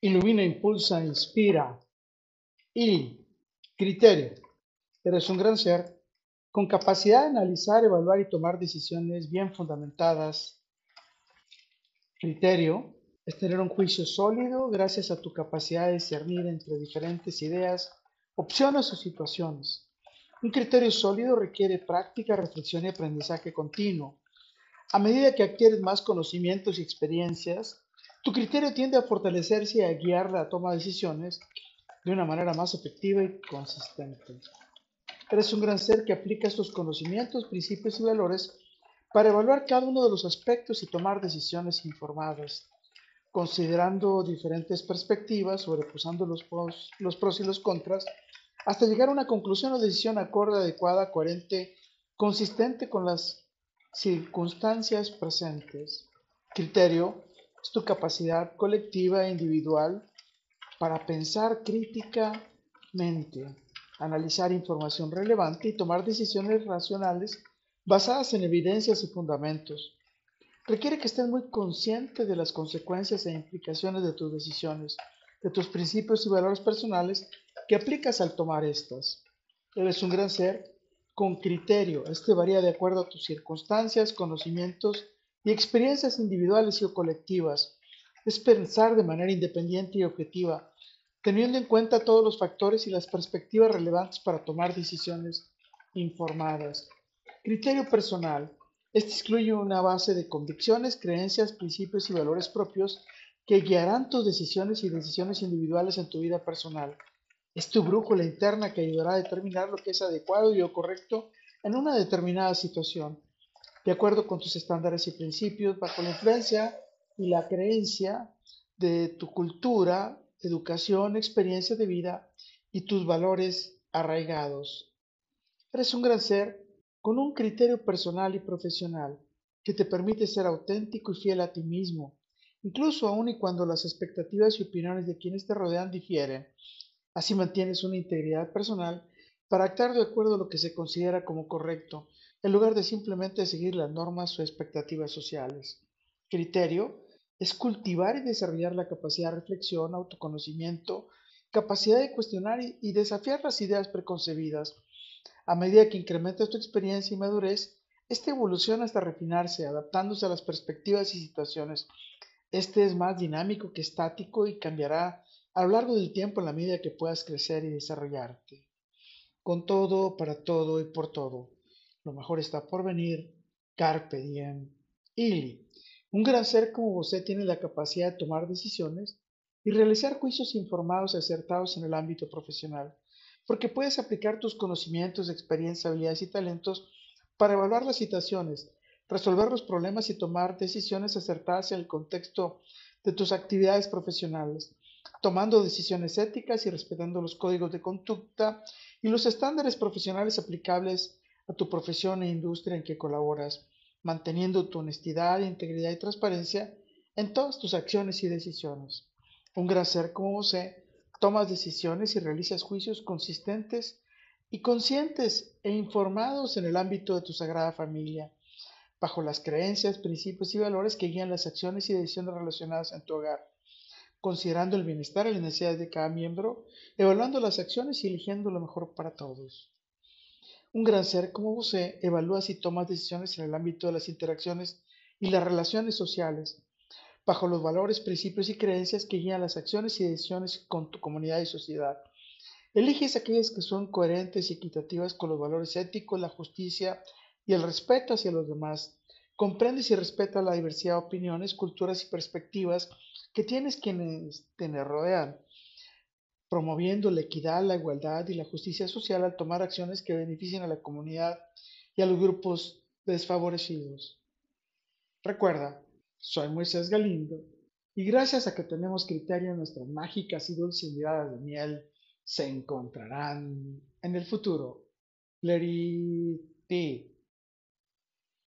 ilumina, impulsa, inspira. Y criterio. Eres un gran ser con capacidad de analizar, evaluar y tomar decisiones bien fundamentadas. Criterio es tener un juicio sólido gracias a tu capacidad de discernir entre diferentes ideas, opciones o situaciones. Un criterio sólido requiere práctica, reflexión y aprendizaje continuo. A medida que adquieres más conocimientos y experiencias, tu criterio tiende a fortalecerse y a guiar la toma de decisiones de una manera más efectiva y consistente. Eres un gran ser que aplica estos conocimientos, principios y valores para evaluar cada uno de los aspectos y tomar decisiones informadas, considerando diferentes perspectivas, sobrepusando los los pros y los contras, hasta llegar a una conclusión o decisión acorde, adecuada, coherente, consistente con las circunstancias presentes. Criterio es tu capacidad colectiva e individual para pensar críticamente, analizar información relevante y tomar decisiones racionales basadas en evidencias y fundamentos. Requiere que estés muy consciente de las consecuencias e implicaciones de tus decisiones, de tus principios y valores personales que aplicas al tomar estas. Eres un gran ser con criterio. Este varía de acuerdo a tus circunstancias, conocimientos y experiencias individuales y o colectivas. Es pensar de manera independiente y objetiva, teniendo en cuenta todos los factores y las perspectivas relevantes para tomar decisiones informadas. Criterio personal. Este excluye una base de convicciones, creencias, principios y valores propios que guiarán tus decisiones y decisiones individuales en tu vida personal. Es tu brújula interna que ayudará a determinar lo que es adecuado y o correcto en una determinada situación, de acuerdo con tus estándares y principios, bajo la influencia y la creencia de tu cultura, educación, experiencia de vida y tus valores arraigados. Eres un gran ser con un criterio personal y profesional que te permite ser auténtico y fiel a ti mismo, incluso aun y cuando las expectativas y opiniones de quienes te rodean difieren Así mantienes una integridad personal para actuar de acuerdo a lo que se considera como correcto, en lugar de simplemente seguir las normas o expectativas sociales. Criterio es cultivar y desarrollar la capacidad de reflexión, autoconocimiento, capacidad de cuestionar y desafiar las ideas preconcebidas. A medida que incrementas tu experiencia y madurez, esta evoluciona hasta refinarse, adaptándose a las perspectivas y situaciones. Este es más dinámico que estático y cambiará a lo largo del tiempo en la medida que puedas crecer y desarrollarte. Con todo, para todo y por todo. Lo mejor está por venir. Carpe diem. Ili. Un gran ser como usted tiene la capacidad de tomar decisiones y realizar juicios informados y acertados en el ámbito profesional, porque puedes aplicar tus conocimientos, experiencias, habilidades y talentos para evaluar las situaciones, resolver los problemas y tomar decisiones acertadas en el contexto de tus actividades profesionales tomando decisiones éticas y respetando los códigos de conducta y los estándares profesionales aplicables a tu profesión e industria en que colaboras, manteniendo tu honestidad, integridad y transparencia en todas tus acciones y decisiones. Un gran ser como José, tomas decisiones y realizas juicios consistentes y conscientes e informados en el ámbito de tu sagrada familia, bajo las creencias, principios y valores que guían las acciones y decisiones relacionadas en tu hogar considerando el bienestar y las necesidades de cada miembro, evaluando las acciones y eligiendo lo mejor para todos. Un gran ser como usted evalúa y toma decisiones en el ámbito de las interacciones y las relaciones sociales, bajo los valores, principios y creencias que guían las acciones y decisiones con tu comunidad y sociedad. Eliges aquellas que son coherentes y equitativas con los valores éticos, la justicia y el respeto hacia los demás. Comprendes y respetas la diversidad de opiniones, culturas y perspectivas que tienes quienes te rodean, promoviendo la equidad, la igualdad y la justicia social al tomar acciones que beneficien a la comunidad y a los grupos desfavorecidos. Recuerda, soy Moisés Galindo y gracias a que tenemos criterio, nuestras mágicas y dulces miradas de miel se encontrarán en el futuro.